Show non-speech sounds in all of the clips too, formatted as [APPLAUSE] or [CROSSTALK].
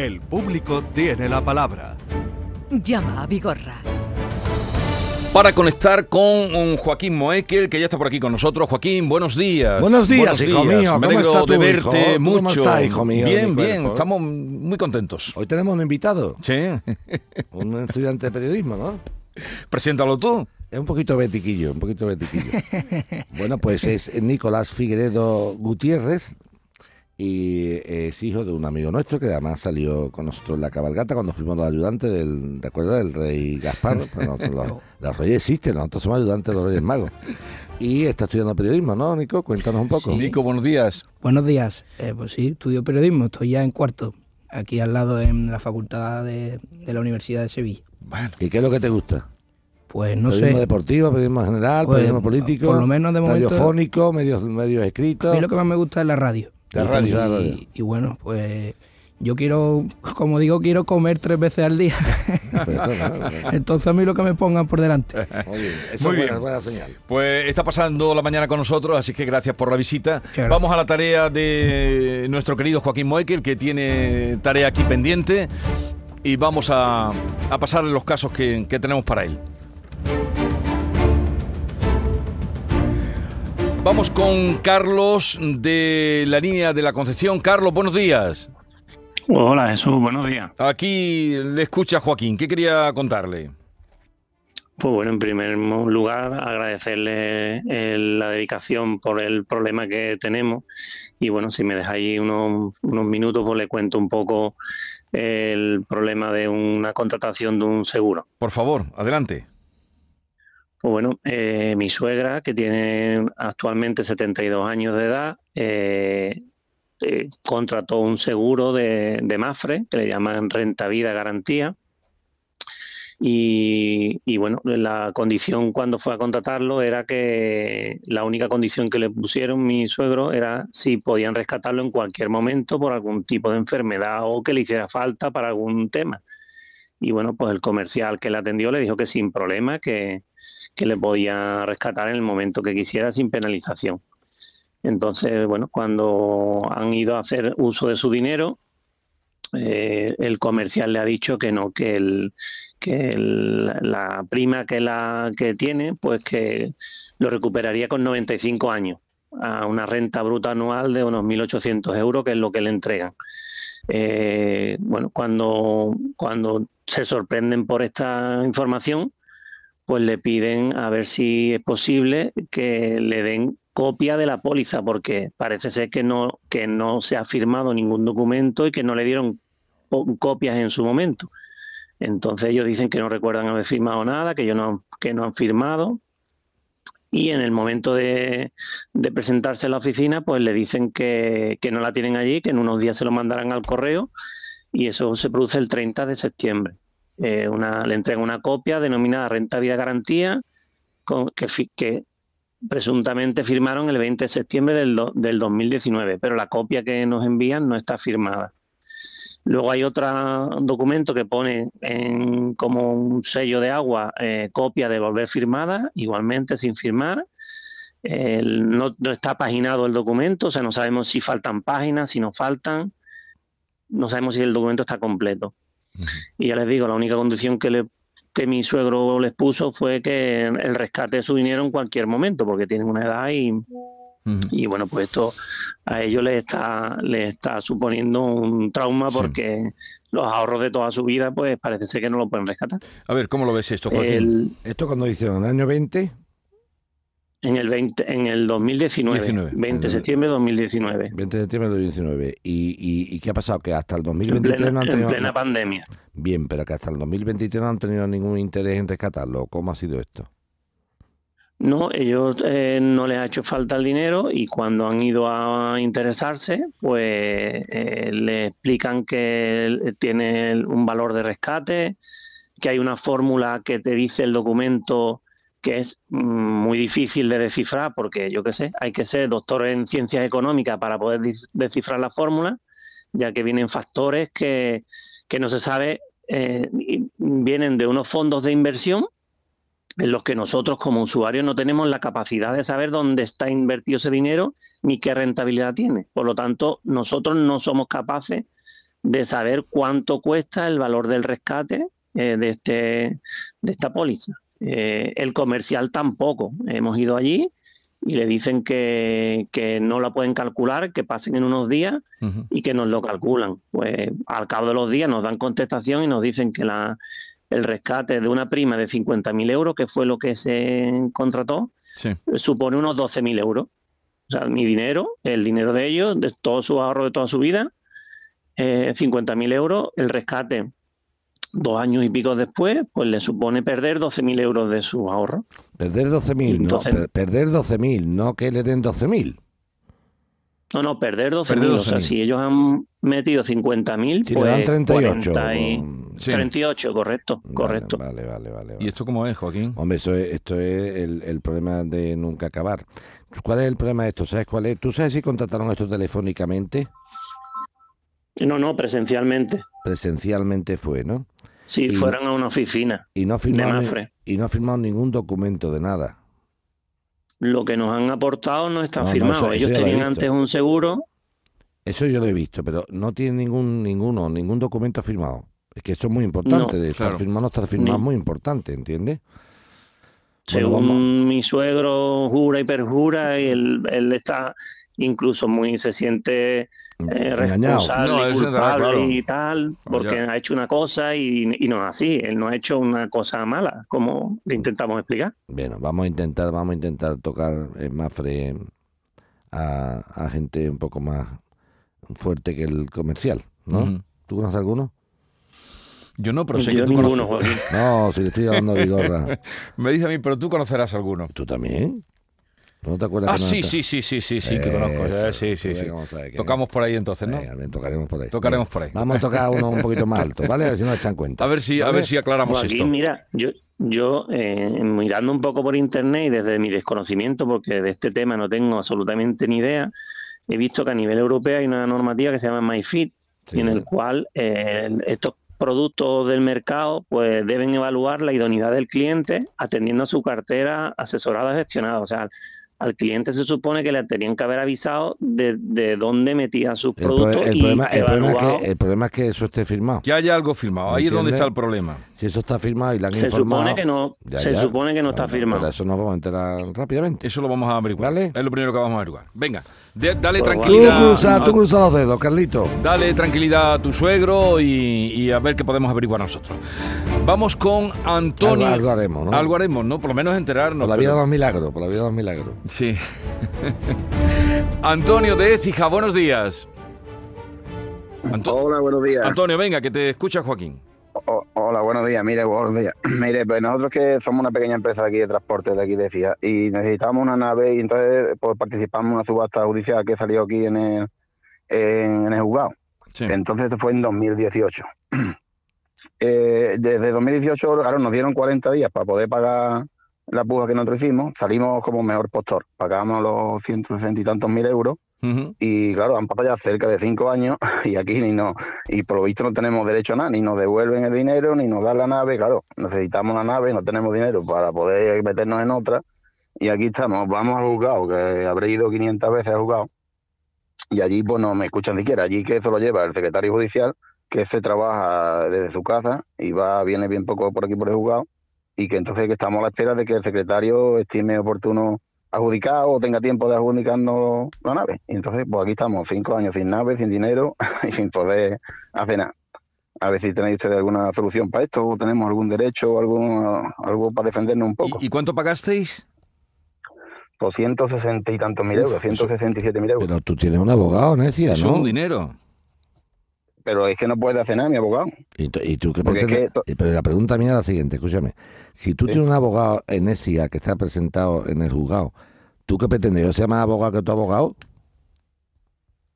El público tiene la palabra. Llama a Vigorra. Para conectar con Joaquín Moekel, que ya está por aquí con nosotros. Joaquín, buenos días. Buenos días, hijo mío. Me ¿Cómo alegro está de tu verte hijo? mucho. ¿Cómo está, hijo mío, Bien, bien. cuerpo? Estamos muy contentos. Hoy tenemos un invitado, Sí. un estudiante de periodismo, ¿no? Preséntalo tú. Es un poquito betiquillo, un poquito betiquillo. [LAUGHS] bueno, pues es Nicolás Figueredo Gutiérrez y es hijo de un amigo nuestro que además salió con nosotros en la cabalgata cuando fuimos los ayudantes del, ¿de acuerdo? Del rey Gaspar. [LAUGHS] Pues nosotros los, los reyes existen, nosotros somos ayudantes de los reyes magos. Y está estudiando periodismo, ¿no, Nico? Cuéntanos un poco. Nico, buenos días. Buenos días. Eh, pues sí, estudio periodismo, estoy ya en cuarto, aquí al lado en la Facultad de, de la Universidad de Sevilla. Bueno, ¿Y qué es lo que te gusta? Pues no periodismo sé, deportivo, periodismo general, Pues, periodismo político, por lo menos de momento- radiofónico, medios, medios a escritos. mí lo que más me gusta es la radio. La Y- radio, la radio. Y, y bueno, pues yo quiero, como digo, quiero comer tres veces al día. [LAUGHS] ¿no? Entonces a mí lo que me pongan por delante. Muy bien, eso Muy es buena, bien. buena señal. pues está pasando la mañana con nosotros, así que gracias por la visita. Vamos a la tarea de nuestro querido Joaquín Moekel, que tiene tarea aquí pendiente. Y vamos a, a pasarle los casos que, que tenemos para él. Vamos con Carlos de la línea de la Concepción. Carlos, buenos días. Hola Jesús, buenos días. Aquí le escucha Joaquín. ¿Qué quería contarle? Pues bueno, en primer lugar agradecerle eh, la dedicación por el problema que tenemos y bueno, si me dejáis unos, unos minutos pues le cuento un poco el problema de una contratación de un seguro. Por favor, adelante. Pues bueno, eh, mi suegra, que tiene actualmente 72 años de edad, eh, eh, contrató un seguro de, Mafre, que le llaman Renta Vida Garantía. Y, y bueno, la condición cuando fue a contratarlo era que la única condición que le pusieron mi suegro era si podían rescatarlo en cualquier momento por algún tipo de enfermedad o que le hiciera falta para algún tema. Y bueno, pues el comercial que le atendió le dijo que sin problema, que, que le podía rescatar en el momento que quisiera sin penalización. Entonces, bueno, cuando han ido a hacer uso de su dinero, eh, el comercial le ha dicho que no, que, el, que la prima que, la, que tiene, pues que lo recuperaría con 95 años, a una renta bruta anual de unos 1.800 euros, que es lo que le entregan. Eh, bueno, cuando, cuando se sorprenden por esta información, pues le piden a ver si es posible que le den copia de la póliza, porque parece ser que no, que no se ha firmado ningún documento y que no le dieron copias en su momento. Entonces ellos dicen que no recuerdan haber firmado nada, que ellos no que no han firmado. Y en el momento de, de presentarse a la oficina, pues le dicen que, que no la tienen allí, que en unos días se lo mandarán al correo y eso se produce el 30 de septiembre. Eh, le entregan una copia denominada Renta Vida Garantía que, presuntamente firmaron el 20 de septiembre del, do- del 2019, pero la copia que nos envían no está firmada. Luego hay otro documento que pone en, como un sello de agua eh, copia de volver firmada, igualmente sin firmar. El- no, no está paginado el documento, o sea, no sabemos si faltan páginas, si no faltan. No sabemos si el documento está completo. Y ya les digo, la única condición que, le, que mi suegro les puso fue que el rescate de su dinero en cualquier momento, porque tienen una edad y, y bueno, pues esto a ellos les está, les está suponiendo un trauma Sí. porque los ahorros de toda su vida, pues parece ser que no lo pueden rescatar. A ver, ¿cómo lo ves esto, Joaquín? El, Esto cuando hicieron en el año 20, en el 20, en el 2019, 19. 20 de septiembre de 2019, 20 de septiembre de 2019. ¿Y, y, y qué ha pasado? Que hasta el en 2023 plena, no han en tenido... plena pandemia. Bien, pero que hasta el 2023 no han tenido ningún interés en rescatarlo. ¿Cómo ha sido esto? No, ellos eh, no les ha hecho falta el dinero y cuando han ido a interesarse, pues eh, le explican que tiene un valor de rescate, que hay una fórmula que te dice el documento que es mm, muy difícil de descifrar porque yo qué sé, hay que ser doctor en ciencias económicas para poder descifrar la fórmula, ya que vienen factores que, que no se sabe, eh, vienen de unos fondos de inversión en los que nosotros como usuarios no tenemos la capacidad de saber dónde está invertido ese dinero ni qué rentabilidad tiene. Por lo tanto, nosotros no somos capaces de saber cuánto cuesta el valor del rescate eh, de, este, de esta póliza. Eh, el comercial tampoco. Hemos ido allí y le dicen que, que no la pueden calcular, que pasen en unos días y que nos lo calculan. Pues al cabo de los días nos dan contestación y nos dicen que la, el rescate de una prima de 50.000 euros, que fue lo que se contrató, Sí. supone unos 12.000 euros. O sea, mi dinero, el dinero de ellos, de todo su ahorro de toda su vida, eh, 50.000 euros, el rescate dos años y pico después, pues le supone perder 12.000 euros de su ahorro. Perder 12.000, no, per- perder 12.000, no que le den 12.000. No, no, perder 12.000. Perder O sea, 12.000. si ellos han metido 50.000, Si pues le dan 38. 40 y- Sí. 38, correcto, Vale, correcto. Vale, vale, vale. ¿Y vale. esto cómo es, Joaquín? Hombre, eso es- esto es el, el problema de nunca acabar. ¿Cuál es el problema de esto? ¿Sabes cuál es? ¿Tú sabes si contrataron esto telefónicamente? No, no, presencialmente. Presencialmente fue, ¿no? Si Y- fueran a una oficina Y no ha firmado, ni- Mafre. y no ha firmado ningún documento de nada. lo que nos han aportado no está No, firmado. eso Ellos tenían antes un seguro. Eso yo lo he visto, pero no tiene ningún ninguno, ningún documento firmado. Es que eso es muy importante, No, de estar claro. firmado o no estar firmado es muy importante, ¿entiendes? Según mi suegro jura y perjura, y él, él está incluso muy se siente eh, Engañado. responsable No, y culpable claro. y tal, porque ya. ha hecho una cosa y, y no es así. Él no ha hecho una cosa mala, como le intentamos explicar. Bueno, vamos a intentar, vamos a intentar tocar en Mafre a, a gente un poco más fuerte que el comercial, ¿no? Ujú. ¿Tú conoces alguno? Yo no, pero sé Yo que tú ninguno, conoces. Joaquín. No, si le estoy hablando de Vigorra. [LAUGHS] Me dice a mí, pero tú conocerás alguno. ¿Tú también? ¿Tú no te acuerdas? Ah, sí, sí, sí, sí, sí, sí, que conozco. Eso, Sí, sí, sí. Tocamos por ahí entonces, ¿no? Venga, bien, tocaremos por ahí. Tocaremos por ahí. Vamos a tocar uno un poquito más alto, ¿vale? A ver si nos echan cuenta. A ver si, a ver si aclaramos Joaquín, esto. mira, yo, yo eh, mirando un poco por internet y desde mi desconocimiento, porque de este tema no tengo absolutamente ni idea, he visto que a nivel europeo hay una normativa que se llama MyFit, Sí. en el cual eh, estos productos del mercado pues deben evaluar la idoneidad del cliente atendiendo a su cartera asesorada gestionada. O sea, al cliente se supone que le tenían que haber avisado de, de dónde metía sus El, pro- productos el y problema, el, problema es que, el problema es que eso esté firmado. Que haya algo firmado. Ahí es donde está el problema. Si eso está firmado y la han se informado... supone que no, Ya, se ya. supone que no está firmado. Pero eso nos vamos a enterar rápidamente. Eso lo vamos a averiguar. Vale. Es lo primero que vamos a averiguar. Venga, de- dale Pues Tú tranquilidad. cruza, tú cruza los dedos, Carlito. Dale tranquilidad a tu suegro y, y a ver qué podemos averiguar nosotros. Vamos con Antonio. Algo- algo haremos, ¿no? Algo haremos, ¿no? Por lo menos enterarnos. Por la vida de pero- los milagros, por la vida de los milagros. Sí. Antonio de Écija, buenos días. Anto- Hola, buenos días. Antonio, venga, que te escucha Joaquín. O- hola, buenos días. Mire, buenos días. Mire, pues nosotros que somos una pequeña empresa de aquí de transporte de aquí de y necesitamos una nave y entonces pues participamos en una subasta judicial que salió aquí en el, en, en el juzgado. Sí. Entonces esto fue en 2018. [CLEARS THROAT] Eh, desde 2018, claro, nos dieron 40 días para poder pagar la puja que nosotros hicimos. Salimos como mejor postor. Pagamos los 160 y tantos mil euros y claro, han pasado ya cerca de cinco años [LAUGHS] y aquí ni no, y por lo visto no tenemos derecho a nada, ni nos devuelven el dinero, ni nos dan la nave, claro, necesitamos la nave, no tenemos dinero para poder meternos en otra, y aquí estamos, vamos al juzgado, que habré ido 500 veces al juzgado, y allí pues no me escuchan siquiera, allí que eso lo lleva el secretario judicial, que se trabaja desde su casa y va, viene bien poco por aquí por el juzgado, y que entonces que estamos a la espera de que el secretario estime oportuno adjudicar o tenga tiempo de adjudicarnos la nave. Y entonces, pues aquí estamos, cinco años sin nave, sin dinero [LAUGHS] y sin poder hacer nada. A ver si tenéis ustedes alguna solución para esto, o tenemos algún derecho, algún, algo para defendernos un poco. ¿Y, cuánto pagasteis? Por 160 y tantos mil euros, 167 mil euros. Pero tú tienes un abogado, Necia, Es ¿no? un dinero. Pero es que no puede hacer nada, mi abogado. ¿Y, tú- y tú qué es pretendes? que Pero la pregunta mía es la siguiente, escúchame. Si tú Sí. tienes un abogado en ESIA que está presentado en el juzgado, ¿tú qué pretendes? ¿Yo ser más abogado que tu abogado?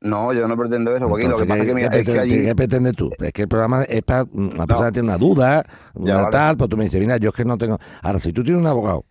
No, yo no pretendo eso, Joaquín. Lo que pasa es que, mira, ¿qué, es que pretendes, allí... qué pretendes tú? Es que el programa es para una persona que tiene una duda, una vale. tal, pues tú me dices, mira, yo es que no tengo... Ahora, si tú tienes un abogado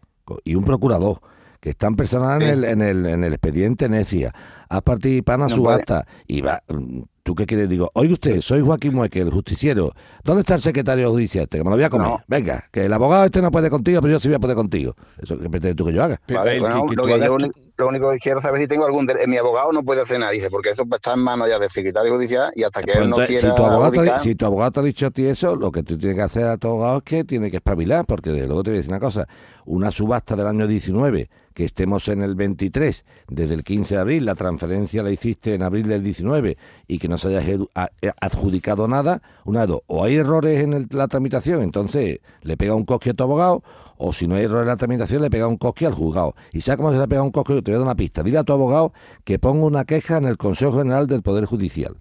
y un procurador que están personal en, Sí. el, en, el, en el expediente NECIA, has participado en No puede. subasta y va, mm, ¿Tú qué quieres? Digo, oye usted, soy Joaquín Mueque, el justiciero. ¿Dónde está el secretario judicial este? Que me lo voy a comer. No. Venga, que el abogado este no puede contigo, pero yo sí voy a poder contigo. ¿Eso qué pretendes tú que yo haga? Vale, que- que lo, que hagas yo único que quiero saber es si tengo algún dere- Mi abogado no puede hacer nada, dice, porque eso está en manos ya del secretario judicial y hasta que Pues él no quiera si, tu abogado te, si tu abogado te ha dicho a ti eso, lo que tú tienes que hacer a tu abogado es que tiene que espabilar, porque de luego te voy a decir una cosa, una subasta del año 19, que estemos en el 23, desde el 15 de abril, la transferencia la hiciste en abril del 19 y que no se haya edu- a- eh, adjudicado nada, una dos, o hay errores en el- la tramitación, entonces le pega un cosque a tu abogado, o si no hay errores en la tramitación, le pega un cosque al juzgado. ¿Y sabes cómo se le pega un cosque? Te voy a dar una pista. Dile a tu abogado que ponga una queja en el Consejo General del Poder Judicial.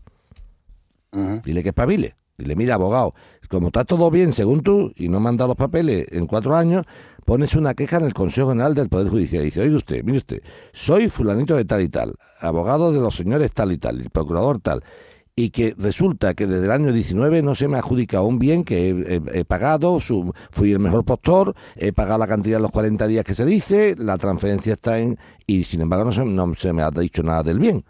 Dile que espabile. Dile, mira, abogado, como está todo bien según tú y no me han dado los papeles en cuatro años, pones una queja en el Consejo General del Poder Judicial. Y dice, oye usted, mire usted, soy fulanito de tal y tal, abogado de los señores tal y tal, el procurador tal, y que resulta que desde el año 19 no se me ha adjudicado un bien que he, he- he pagado, su- fui el mejor postor, he pagado la cantidad de los 40 días que se dice, la transferencia está en... y sin embargo no se, no se me ha dicho nada del bien.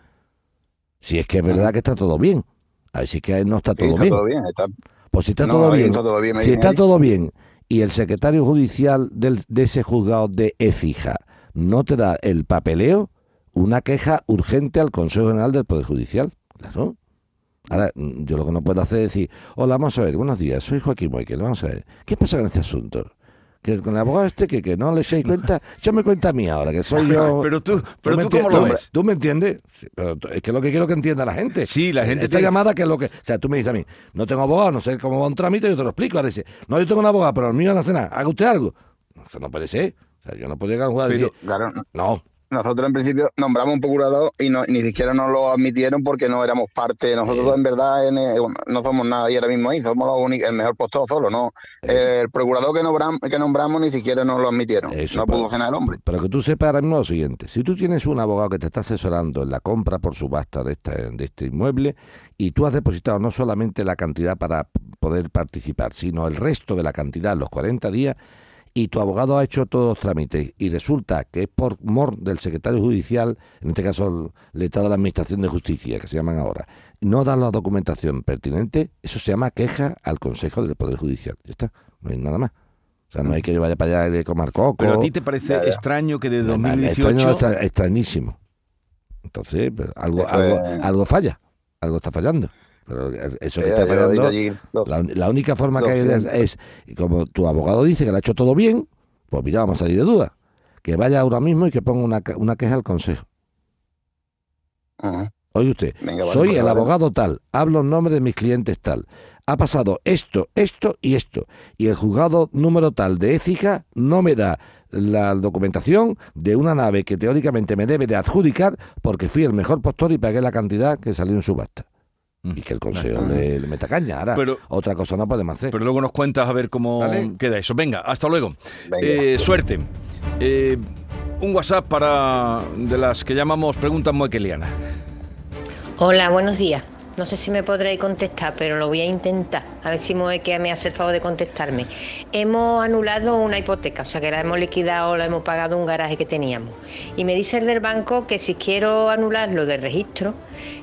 Si es que es verdad que está todo bien. A ver si es que no está Sí, todo está bien. todo bien. Está, Pues si está No, todo bien, está todo bien, me si está ahí. todo bien y el secretario judicial de ese juzgado de Écija no te da el papeleo, una queja urgente al Consejo General del Poder Judicial. Claro. Ahora, mm, yo lo que no puedo hacer es decir, hola, vamos a ver, buenos días, soy Joaquín Moikel, vamos a ver, ¿qué pasa con este asunto? Que con el abogado este que, que no le echéis cuenta, [LAUGHS] échame cuenta a mí ahora, que soy yo... [LAUGHS] Pero tú, pero tú cómo lo ves. ¿Tú me entiendes? Sí, pero es que lo que quiero que entienda la gente. Sí, la gente Esta tiene- llamada que es lo que... O sea, tú me dices a mí, no tengo abogado, no sé cómo va un trámite, yo te lo explico. Ahora dice, no, yo tengo un abogado, pero el mío no hace nada. Haga usted algo. No, Eso no puede ser. O sea, yo no puedo llegar a un jugador y Pero- decir, claro, no, nosotros en principio nombramos un procurador y no, ni siquiera nos lo admitieron porque no éramos parte. Nosotros en verdad en, bueno, no somos nada y ahora mismo ahí, somos los únicos- el mejor postor solo, ¿no? El procurador que nombramos, que nombramos ni siquiera nos lo admitieron. Eso, no pudo cenar el hombre. Pero que tú sepas ahora mismo lo siguiente. Si tú tienes un abogado que te está asesorando en la compra por subasta de, esta, de este inmueble y tú has depositado no solamente la cantidad para poder participar, sino el resto de la cantidad, los 40 días, y tu abogado ha hecho todos los trámites y resulta que es por mor del secretario judicial, en este caso el letrado de la Administración de Justicia, que se llaman ahora, no da la documentación pertinente, eso se llama queja al Consejo del Poder Judicial. Ya está, no hay nada más. O sea, no hay que vaya para allá y coco. Pero a ti te parece Ya, ya. extraño que de No, me- me 2018... extraño, extra- extrañísimo. Entonces, pues, algo, algo, algo falla, algo está fallando. Pero eso que Eh, está los- la, la única forma que hay es, 200. es, como tu abogado dice que lo ha hecho todo bien, pues mira, vamos a salir de duda. Que vaya ahora mismo y que ponga una, una queja al consejo. Oye usted, Venga, vale, soy el vale. abogado tal, hablo en nombre de mis clientes tal. Ha pasado esto, esto y esto. Y el juzgado número tal de Écija no me da la documentación de una nave que teóricamente me debe de adjudicar porque fui el mejor postor y pagué la cantidad que salió en subasta. Y que el consejo le, le meta caña. Ahora, Pero- otra cosa no podemos hacer. Pero luego nos cuentas a ver cómo Vale. queda eso. Venga, hasta luego. Venga. Eh, suerte. Eh, un WhatsApp para de las que llamamos preguntas moequelianas. Hola, buenos días. No sé si me podréis contestar, pero lo voy a intentar. A ver si Moeque me hace el favor de contestarme. Hemos anulado una hipoteca, o sea que la hemos liquidado, la hemos pagado un garaje que teníamos. Y me dice el del banco que si quiero anularlo del registro,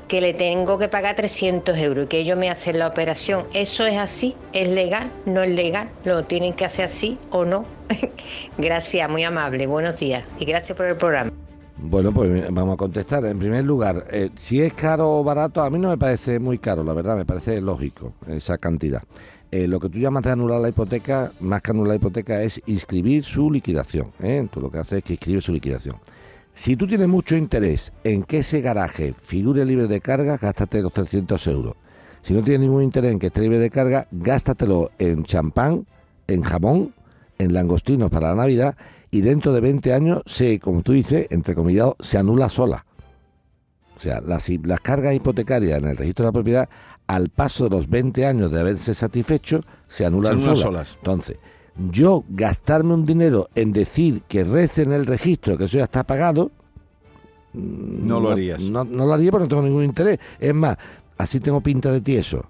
que le tengo que pagar 300 euros y que ellos me hacen la operación. ¿Eso es así? ¿Es legal? ¿No es legal? ¿Lo tienen que hacer así o no? [LAUGHS] gracias, muy amable. Buenos días y gracias por el programa. Bueno, pues vamos a contestar. En primer lugar, eh, si es caro o barato, a mí no me parece muy caro, la verdad, me parece lógico esa cantidad. Eh, lo que tú llamas de anular la hipoteca, más que anular la hipoteca, es inscribir su liquidación. ¿eh? Tú lo que haces es que inscribes su liquidación. Si tú tienes mucho interés en que ese garaje figure libre de carga, gástate los 300 euros. Si no tienes ningún interés en que esté libre de carga, gástatelo en champán, en jamón, en langostinos para la Navidad y dentro de 20 años se, como tú dices, entre comillas, se anula sola. O sea, las, las cargas hipotecarias en el registro de la propiedad, al paso de los 20 años de haberse satisfecho, se anulan, Se anulan solas. solas. Entonces, yo gastarme un dinero en decir que rece en el registro que eso ya está pagado, mm, No lo harías. No, no lo haría porque no tengo ningún interés. Es más, así tengo pinta de tieso.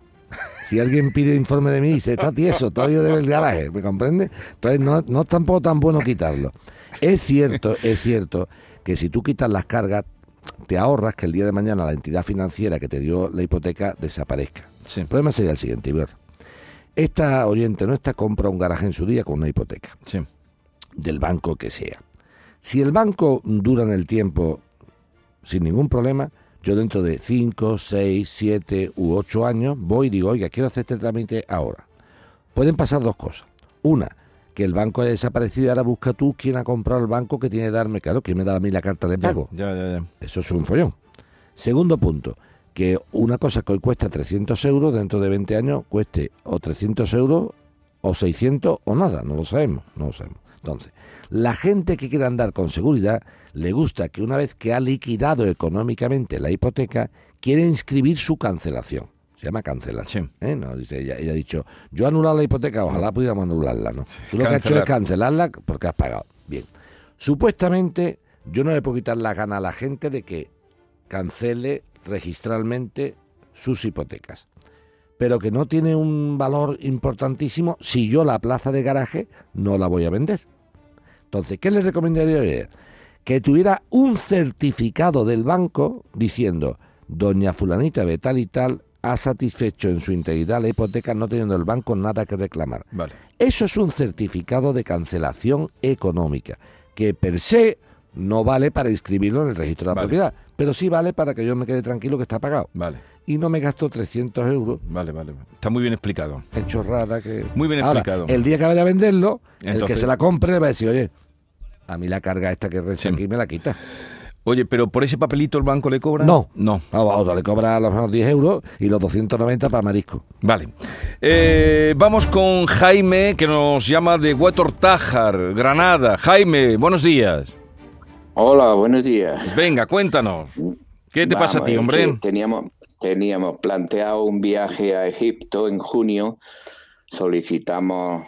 Si alguien pide informe de mí y dice, está tieso, todavía debe el garaje, ¿me comprende? Entonces no, no es tampoco tan bueno quitarlo. Es cierto, es cierto que si tú quitas las cargas, te ahorras que el día de mañana la entidad financiera que te dio la hipoteca desaparezca. Sí. El problema sería el siguiente, Iber. Esta oyente nuestra compra un garaje en su día con una hipoteca, Sí. del banco que sea. Si el banco dura en el tiempo sin ningún problema, yo dentro de 5, 6, 7 u 8 años voy y digo, oiga, quiero hacer este trámite ahora. Pueden pasar dos cosas. Una, que el banco haya desaparecido y ahora busca tú quién ha comprado el banco que tiene que darme, claro, quién me da a mí la carta de pago. Ya, ya, ya. Eso es un follón. Segundo punto, que una cosa que hoy cuesta 300 euros, dentro de 20 años cueste o 300 euros o 600 o nada, no lo sabemos, no lo sabemos. Entonces, la gente que quiere andar con seguridad le gusta que una vez que ha liquidado económicamente la hipoteca, quiere inscribir su cancelación. Se llama cancelar. Sí. ¿eh? No, dice ella, ella ha dicho, yo he anulado la hipoteca, ojalá pudiéramos anularla. ¿no? Tú lo que has hecho es cancelarla porque has pagado. Bien. Supuestamente, yo no le puedo quitar la gana a la gente de que cancele registralmente sus hipotecas. Pero que no tiene un valor importantísimo si yo la plaza de garaje no la voy a vender. Entonces, ¿qué le recomendaría? Que tuviera un certificado del banco diciendo, doña fulanita de tal y tal ha satisfecho en su integridad la hipoteca no teniendo el banco nada que reclamar. Vale. Eso es un certificado de cancelación económica, que per se no vale para inscribirlo en el registro de la Vale. propiedad, pero sí vale para que yo me quede tranquilo que está pagado. Vale. Y no me gasto 300 euros Vale, vale. Está muy bien explicado. en chorrada que... Muy bien Ahora, explicado. el día que vaya a venderlo, el que se la compre le va a decir, oye, a mí la carga esta que Sí. aquí me la quita. Oye, pero por ese papelito el banco le cobra. No. No. A otro le cobra a lo mejor 10 euros y los 290 para marisco. Vale. Eh, vamos con Jaime, que nos llama de Huetortájar, Granada. Jaime, buenos días. Hola, buenos días. Venga, cuéntanos. ¿Qué te pasa a ti, hombre? Teníamos, teníamos planteado un viaje a Egipto en junio. Solicitamos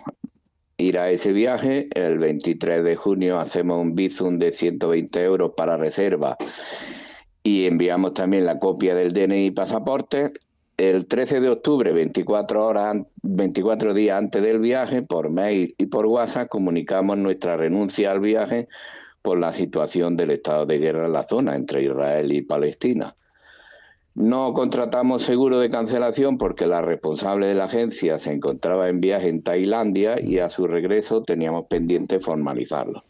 ir a ese viaje. El 23 de junio hacemos un bizum de 120 euros para reserva y enviamos también la copia del DNI y pasaporte. El 13 de octubre, 24 horas, an- 24 días antes del viaje, por mail y por WhatsApp, comunicamos nuestra renuncia al viaje por la situación del estado de guerra en la zona entre Israel y Palestina. No contratamos seguro de cancelación porque la responsable de la agencia se encontraba en viaje en Tailandia y a su regreso teníamos pendiente formalizarlo.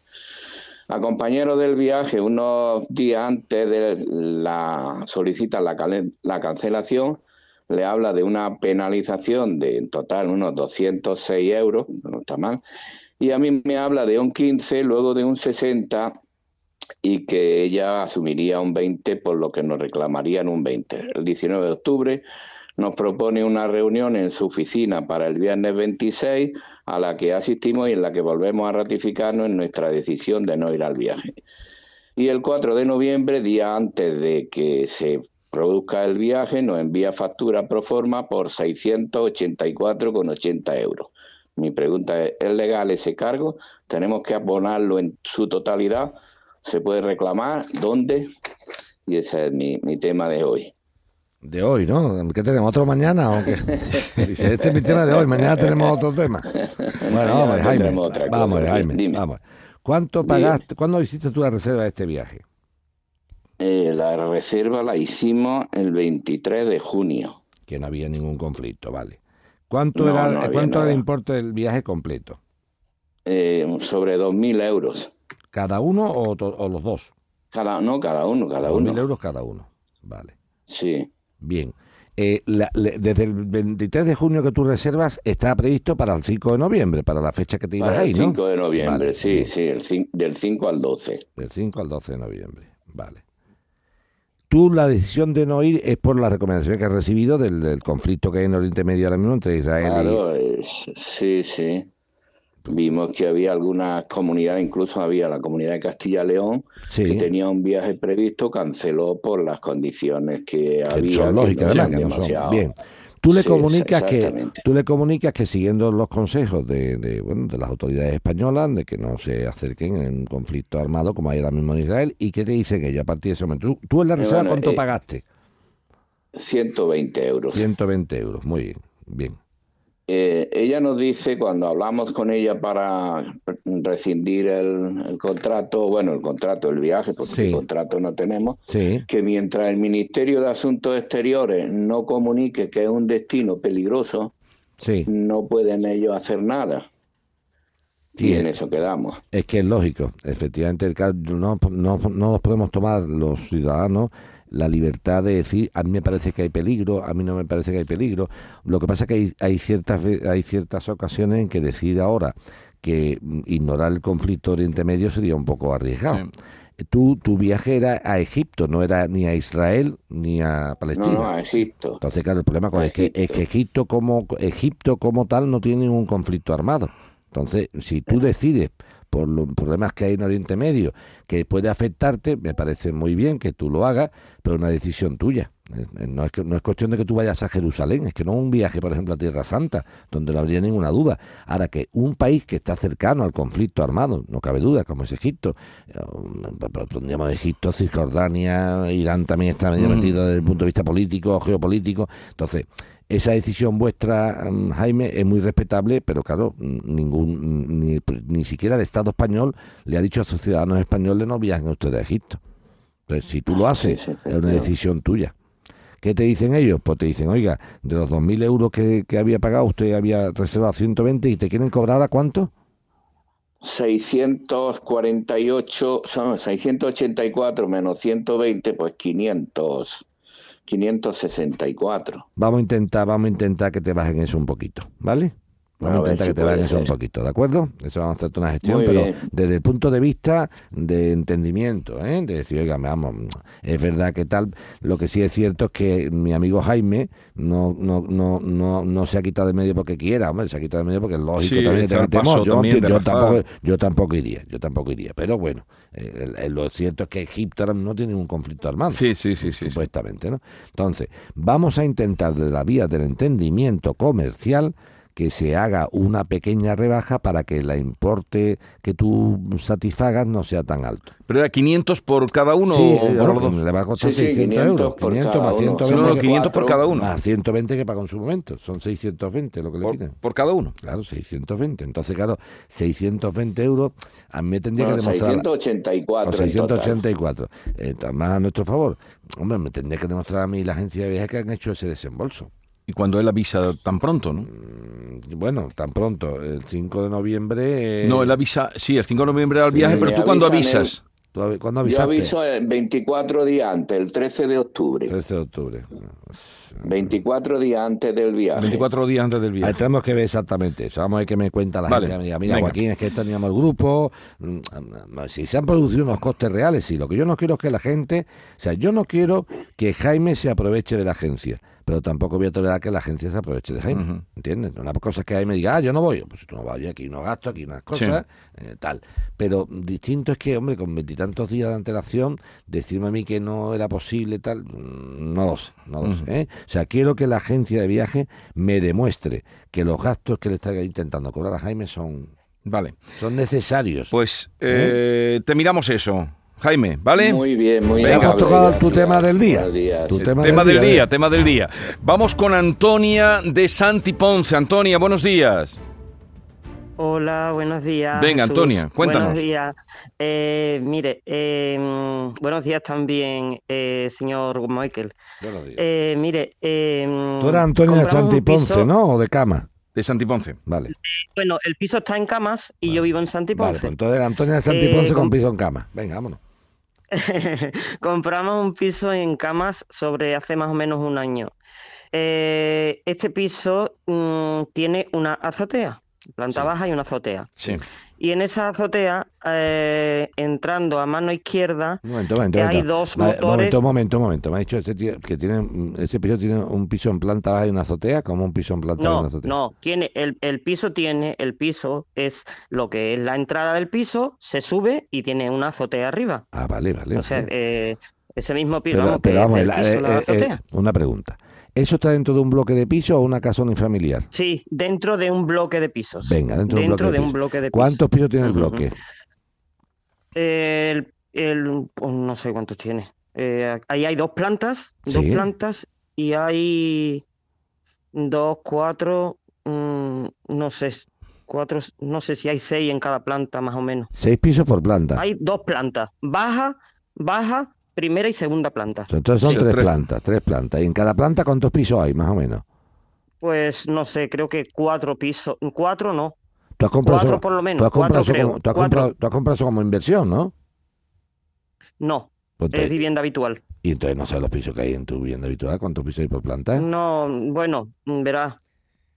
A compañero del viaje, unos días antes de la solicitar la, la cancelación, le habla de una penalización de en total unos 206 euros, no está mal, y a mí me habla de un 15, luego de un 60 y que ella asumiría un 20 por lo que nos reclamarían un 20. El 19 de octubre nos propone una reunión en su oficina para el viernes 26 a la que asistimos y en la que volvemos a ratificarnos en nuestra decisión de no ir al viaje. Y el 4 de noviembre, día antes de que se produzca el viaje, nos envía factura pro forma por 684,80 euros. Mi pregunta es, ¿es legal ese cargo? ¿Tenemos que abonarlo en su totalidad? ¿Se puede reclamar? ¿Dónde? Y ese es mi, mi tema de hoy. De hoy, ¿no? ¿Qué tenemos? ¿Otro mañana o qué? [LAUGHS] Dice, este es mi tema de hoy, mañana tenemos otro tema. [LAUGHS] Bueno, vamos, Jaime. cosa, Vamos, sí, Jaime, dime. vamos. ¿Cuánto Dime. pagaste? ¿Cuándo hiciste tú la reserva de este viaje? Eh, la reserva la hicimos el 23 de junio. Que no había ningún conflicto, vale. ¿Cuánto No, era, no ¿cuánto era el importe del viaje completo? Eh, sobre 2.000 euros. ¿Cada uno o, o los dos? Cada, no, cada uno, cada Dos mil uno. euros cada uno. Vale. Sí. Bien. Eh, la- le- desde el 23 de junio que tú reservas está previsto para el 5 de noviembre, para la fecha que te ibas ahí, el ¿no? 5 de noviembre, Vale, sí, bien. sí, el del 5 al 12. Del 5 al 12 de noviembre. Vale. Tú la decisión de no ir es por la recomendación que has recibido del, del conflicto que hay en Oriente Medio ahora mismo entre Israel Claro, es- sí, sí. Vimos que había algunas comunidades, incluso había la comunidad de Castilla-León, y... Sí, que tenía un viaje previsto, canceló por las condiciones que que había. son que lógicas, que no son. demasiado- Bien. Tú le Sí, comunicas que tú le comunicas que siguiendo los consejos de, de, bueno, de las autoridades españolas de que no se acerquen en un conflicto armado como hay ahora mismo en Israel y qué te dicen ellos a partir de ese momento. Tú, tú en la Eh, reserva bueno, cuánto eh, pagaste? 120 euros. 120 euros. Muy bien, bien. Eh, ella nos dice, cuando hablamos con ella para rescindir el, el contrato, bueno, el contrato, el viaje, porque Sí. el contrato no tenemos, Sí. que mientras el Ministerio de Asuntos Exteriores no comunique que es un destino peligroso, Sí. no pueden ellos hacer nada. Sí, y en eh. eso quedamos. Es que es lógico, efectivamente, el no, no, no nos podemos tomar los ciudadanos la libertad de decir, a mí me parece que hay peligro, a mí no me parece que hay peligro. Lo que pasa es que hay, hay, ciertas, hay ciertas ocasiones en que decir ahora que mm, ignorar el conflicto Oriente Medio sería un poco arriesgado. Tú, tu viaje era a Egipto, no era ni a Israel ni a Palestina. no, a Egipto. Entonces, claro, el problema con A es que, es que Egipto como Egipto como tal no tiene ningún conflicto armado. Entonces, si tú decides por los problemas que hay en Oriente Medio que puede afectarte, me parece muy bien que tú lo hagas, pero es una decisión tuya. Eh, eh, No es, que, no es cuestión de que tú vayas a Jerusalén, es que no es un viaje, por ejemplo, a Tierra Santa, donde no habría ninguna duda. Ahora que un país que está cercano al conflicto armado, no cabe duda, como es Egipto, eh, pondríamos Egipto, Cisjordania, Irán también está medio Mm. metido desde el punto de vista político, geopolítico. Entonces, esa decisión vuestra, mm, Jaime, es muy respetable, pero claro, mm, ningún mm, ni, ni siquiera el Estado español le ha dicho a sus ciudadanos españoles no viajen ustedes a Egipto. Entonces, si tú lo haces, Sí, sí, es una decisión tuya. ¿Qué te dicen ellos? Pues te dicen, oiga, de los 2.000 euros que, que había pagado, usted había reservado 120 y te quieren cobrar ahora cuánto? 648, son 684 menos 120, pues 500, 564. Vamos a intentar, vamos a intentar que te bajen eso un poquito, ¿vale? Vamos A a ver intentar si que te bajen eso un poquito, ¿de acuerdo? Eso vamos a hacer una gestión, Muy pero bien. desde el punto de vista de entendimiento, ¿eh? De decir, oiga, vamos, es verdad que tal. Lo que sí es cierto es que mi amigo Jaime no, no, no, no, no se ha quitado de medio porque quiera, hombre, se ha quitado de medio porque es lógico Sí, también temor. paso Yo, también yo tampoco, yo tampoco iría, yo tampoco iría, pero bueno, eh, lo cierto es que Egipto ahora no tiene un conflicto armado Sí, sí, sí, sí. sí. supuestamente, ¿no? Entonces, vamos a intentar desde la vía del entendimiento comercial que se haga una pequeña rebaja para que la importe que tú satisfagas no sea tan alto. ¿Pero era 500 por cada uno Sí, o por los dos? le va a costar Sí, sí, 600 500 euros. por 500 cada más uno. 120. No, no, que 500 por cada uno. Más 120 que pagó en su momento. Son 620 lo que le Por, piden. por cada uno. Claro, 620. Entonces, claro, 620 euros a mí me tendría Bueno, que demostrar... 684 O en total. 684. Eh, más a nuestro favor. Hombre, me tendría que demostrar a mí la agencia de viajes que han hecho ese desembolso. Y cuando él avisa tan pronto, ¿no? Mm, Bueno, tan pronto, el 5 de noviembre... eh, No, él avisa, sí, el 5 de noviembre era el Sí, viaje, pero tú cuando avisas. ¿tú avi- ¿Cuándo Yo aviso el 24 días antes, el 13 de octubre. 13 de octubre. 24 días antes del viaje. 24 días antes del Ahí viaje. tenemos que ver exactamente eso. Vamos a ver qué me cuenta la Vale, gente. Mira, mira venga. Joaquín, es que teníamos el grupo. mm, Si se han producido unos costes reales, sí. Lo que yo no quiero es que la gente. O sea, yo no quiero que Jaime se aproveche de la agencia. Pero tampoco voy a tolerar que la agencia se aproveche de Jaime. ¿Entiendes? Una cosa es que Jaime diga, ah, yo no voy. Pues tú no vas, aquí unos gastos, aquí unas cosas, eh, tal. Pero distinto es que, hombre, con veintitantos días de antelación, decirme a mí que no era posible, tal, mm, no lo sé, no lo sé. ¿eh? O sea, quiero que la agencia de viaje me demuestre que los gastos que le está intentando cobrar a Jaime son, Vale. son necesarios. Pues eh, te miramos eso, Jaime, ¿vale? Muy bien, muy Venga. amable, Hemos tocado tu tema del día. Buenos días. Tu Eh, tema, tema del día, ¿eh? tema del día. Vamos con Antonia de Santi Ponce. Antonia, buenos días. Hola, buenos días. Venga, Jesús. Antonia, cuéntanos. Buenos días. Eh, mire, eh, buenos días también, eh, señor Michael. Buenos días. Eh, mire, eh, Tú eras Antonio de Santi Ponce, ¿no? O de cama. De Santi Ponce. Vale. Bueno, el piso está en Camas y yo vivo en Santi Vale, Ponce. pues entonces era Antonio de Santi Eh, Ponce con piso en cama. Venga, vámonos. [LAUGHS] Compramos un piso en Camas sobre hace más o menos un año. Eh, este piso mm, tiene una azotea, planta Sí. baja y una azotea. Sí. Y en esa azotea, eh, entrando a mano izquierda, momento, hay momento. dos Vale, motores. Momento, un momento, un momento. Me ha dicho ese tío que tiene, ese piso tiene un piso en planta baja y una azotea, como un piso en planta baja y No, una azotea. no, tiene, el, el piso tiene, el piso es lo que es la entrada del piso, se sube y tiene una azotea arriba. Ah, vale, vale. O sea, vale. eh, ese mismo piso, pero, vamos, pero vamos, el la- piso, la eh, azotea. una pregunta. ¿Eso está dentro de un bloque de piso o una casa unifamiliar? Sí, dentro de un bloque de pisos. Venga, dentro, de un bloque de, de un pisos. bloque de pisos. ¿Cuántos pisos tiene el bloque? El, el- pues no sé cuántos tiene. Eh, ahí hay dos plantas, dos plantas y hay dos, cuatro, mm, no sé, cuatro, no sé si hay seis en cada planta más o menos. Seis pisos por planta. Hay dos plantas, baja, baja, primera y segunda planta. Entonces son Sí, tres, tres. plantas, tres plantas. ¿Y en cada planta cuántos pisos hay, más o menos? Pues no sé, creo que cuatro pisos, cuatro no, Tú has comprado Cuatro eso- por lo menos, tú has comprado cuatro eso como- creo, tú has cuatro. comprado- tú has comprado eso como inversión, ¿no? no, Pues te- es vivienda habitual. y entonces no sabes los pisos que hay en tu vivienda habitual, cuántos pisos hay por planta. No, bueno, verás,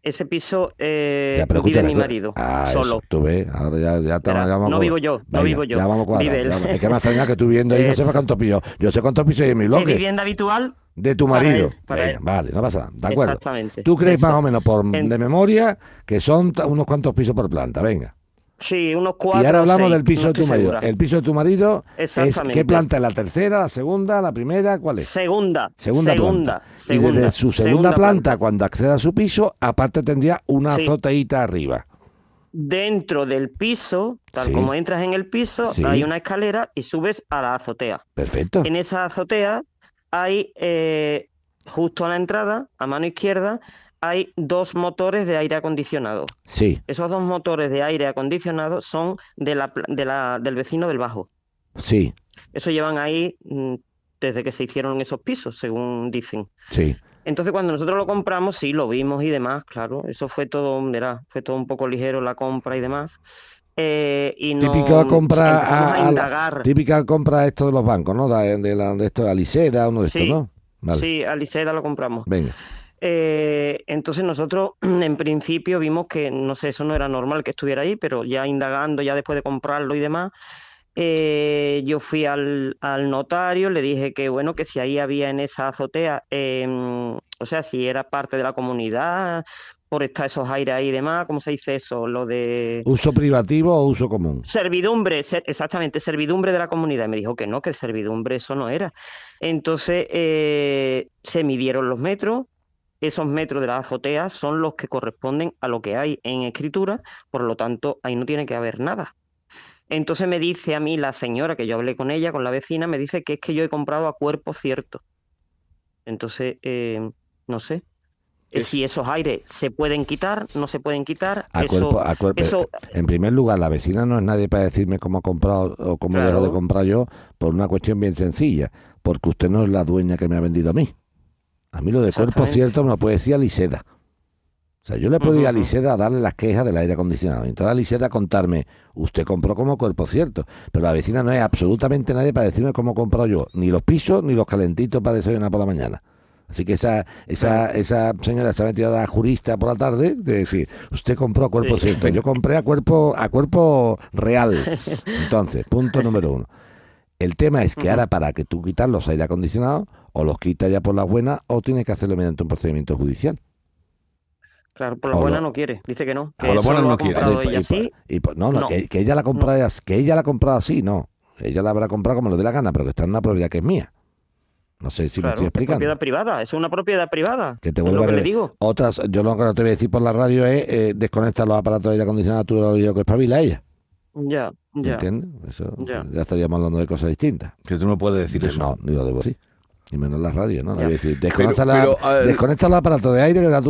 ese piso eh, Ya, pero vive mi marido, Ah, solo. eso, tú ves, ahora ya, ya Verá, ya vamos no vivo yo, no vivo yo, Ya vamos cuadrar, vive él. ya. Es que me extraña que tú viviendo ahí no Eso. sepas cuántos pisos. Yo sé cuántos pisos hay en mi bloque. vivienda habitual, De tu para marido. él, para Venga. Vale, no pasa nada. De acuerdo. exactamente. Tú crees más o menos por de memoria que son unos cuantos pisos por planta. Venga. Sí, unos cuatro. y ahora hablamos seis, del piso no de tu marido. segura. El piso de tu marido es Exactamente. ¿qué planta es? ¿La tercera, la segunda, la primera? ¿Cuál es? Segunda, Segunda, segunda, planta. segunda, y desde su segunda, segunda planta, cuando acceda a su piso, aparte tendría una Sí. azoteíta arriba. Dentro del piso, tal Sí. como entras en el piso, Sí. hay una escalera y subes a la azotea. Perfecto. En esa azotea hay, eh, justo a la entrada, a mano izquierda, hay dos motores de aire acondicionado. Sí, Esos dos motores de aire acondicionado son de la, pla- de la, del vecino del bajo. sí, Eso llevan ahí mm, desde que se hicieron esos pisos, según dicen. sí. Entonces, cuando nosotros lo compramos, sí, lo vimos y demás, claro. Eso fue todo, verá, fue todo un poco ligero la compra y demás. Eh, y no, Típica compra a, a la- típica compra esto de los bancos, ¿no? De, de, de esto, Alisera, uno de estos, Sí, ¿no? Vale. Sí, a Liseda lo compramos. Venga. Eh, entonces nosotros [CLEARS THROAT] en principio vimos que, no sé, eso no era normal que estuviera ahí, pero ya indagando, ya después de comprarlo y demás, eh, yo fui al, al notario, le dije que bueno, que si ahí había en esa azotea, em, o sea, si era parte de la comunidad, por estar esos aires ahí y demás, ¿cómo se dice eso? Lo de... ¿Uso privativo o uso común? Servidumbre, ser- exactamente, servidumbre de la comunidad. Y me dijo que no, que el servidumbre eso no era. Entonces eh, se midieron los metros. Esos metros de la azotea son los que corresponden a lo que hay en escritura, por lo tanto, ahí no tiene que haber nada. Entonces me dice a mí la señora, que yo hablé con ella, con la vecina, me dice que es que yo he comprado a cuerpo cierto. Entonces, eh, no sé. Es- Si esos aires se pueden quitar, no se pueden quitar. A eso, cuerpo, a cuerpo. eso- En primer lugar, la vecina no es nadie para decirme cómo ha comprado o cómo Claro. dejo de comprar yo, por una cuestión bien sencilla, porque usted no es la dueña que me ha vendido a mí. A mí lo de cuerpo cierto me lo puede decir a Liseda. O sea, yo le puedo ir a. Liseda a darle las quejas del aire acondicionado. Y entonces a Liseda a contarme, usted compró como cuerpo cierto. Pero la vecina no es absolutamente nadie para decirme cómo he comprado yo, ni los pisos ni los calentitos para desayunar por la mañana. Así que esa, esa, esa señora se ha metido a la jurista por la tarde de decir, usted compró a cuerpo Sí. cierto, yo compré a cuerpo, a cuerpo real. [LAUGHS] Entonces, punto número uno. El tema es que ahora para que tú quitas los aire acondicionados, o los quitas ya por las buenas, o tienes que hacerlo mediante un procedimiento judicial. Claro, por la O buena lo- no quiere, dice que no. Por Que la eso buena lo no quiere. ella y- sí. y- y- no, no, No. Que, que ella la ha comprado, que ella la ha comprado así, no. Ella la habrá comprado como le dé la gana, pero que está en una propiedad que es mía. No sé si me Claro, estoy es explicando. propiedad privada, es una propiedad privada. Que te es lo que le digo. Otras, yo lo que te voy a decir por la radio es eh, desconectar los aparatos de aire acondicionado, tú lo oído que espabila ella. Ya, ya. ¿Entiendes? Eso, Ya. ya estaríamos hablando de cosas distintas. Que tú no puedes decir eso. No, ni lo debo decir. Y menos en la radio, ¿no? A decir, desconecta, Pero- la- pero, a desconecta los aparatos de aire que la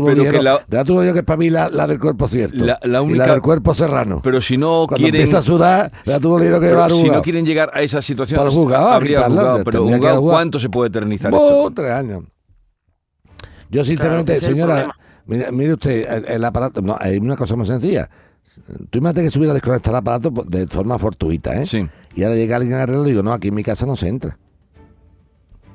la- de la que es para mí la, la del cuerpo cierto. La- la Y única- la del cuerpo serrano. Pero si no Cuando quieren. empieza a sudar, oyeron que va al si no quieren llegar a esa situación, Para el juzgado, a habría quitarla, le pero jugar. ¿cuánto se puede eternizar ¡Oh, esto? tres años. Yo, sinceramente, el señora, mire, mire usted, el, el aparato, no, hay una cosa muy sencilla. Tú imagínate que se hubiera desconectado el aparato pues, de forma fortuita, ¿eh? Sí. Y ahora llega alguien a arreglarlo y digo, no, aquí en mi casa no se entra.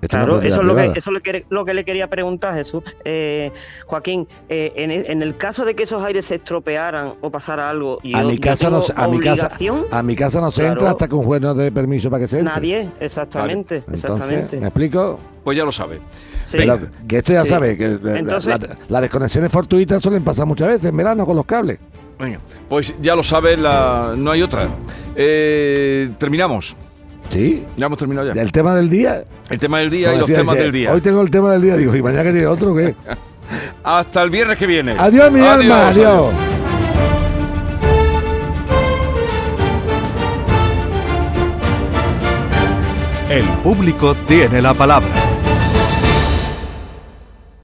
Esto Claro, eso es, lo que, eso es lo que, lo que le quería preguntar, Jesús. Eh, Joaquín, eh, en, el, en el caso de que esos aires se estropearan o pasara algo, yo, a mi casa no a mi casa a mi casa no se Claro. entra hasta que un juez no dé permiso para que se entre. nadie, exactamente, Entonces, exactamente. ¿me explico? Pues ya lo sabe. Sí. Pero que esto ya Sí. sabe que la- Entonces- la- las desconexiones fortuitas suelen pasar muchas veces en verano con los cables. Venga, pues ya lo sabe, la... no hay otra. Eh, terminamos. Sí. Ya hemos terminado ya. El tema del día. El tema del día y los temas del día. Hoy tengo el tema del día, digo, y mañana que tiene otro, ¿qué? [LAUGHS] Hasta el viernes que viene. Adiós, mi alma, adiós. El público tiene la palabra.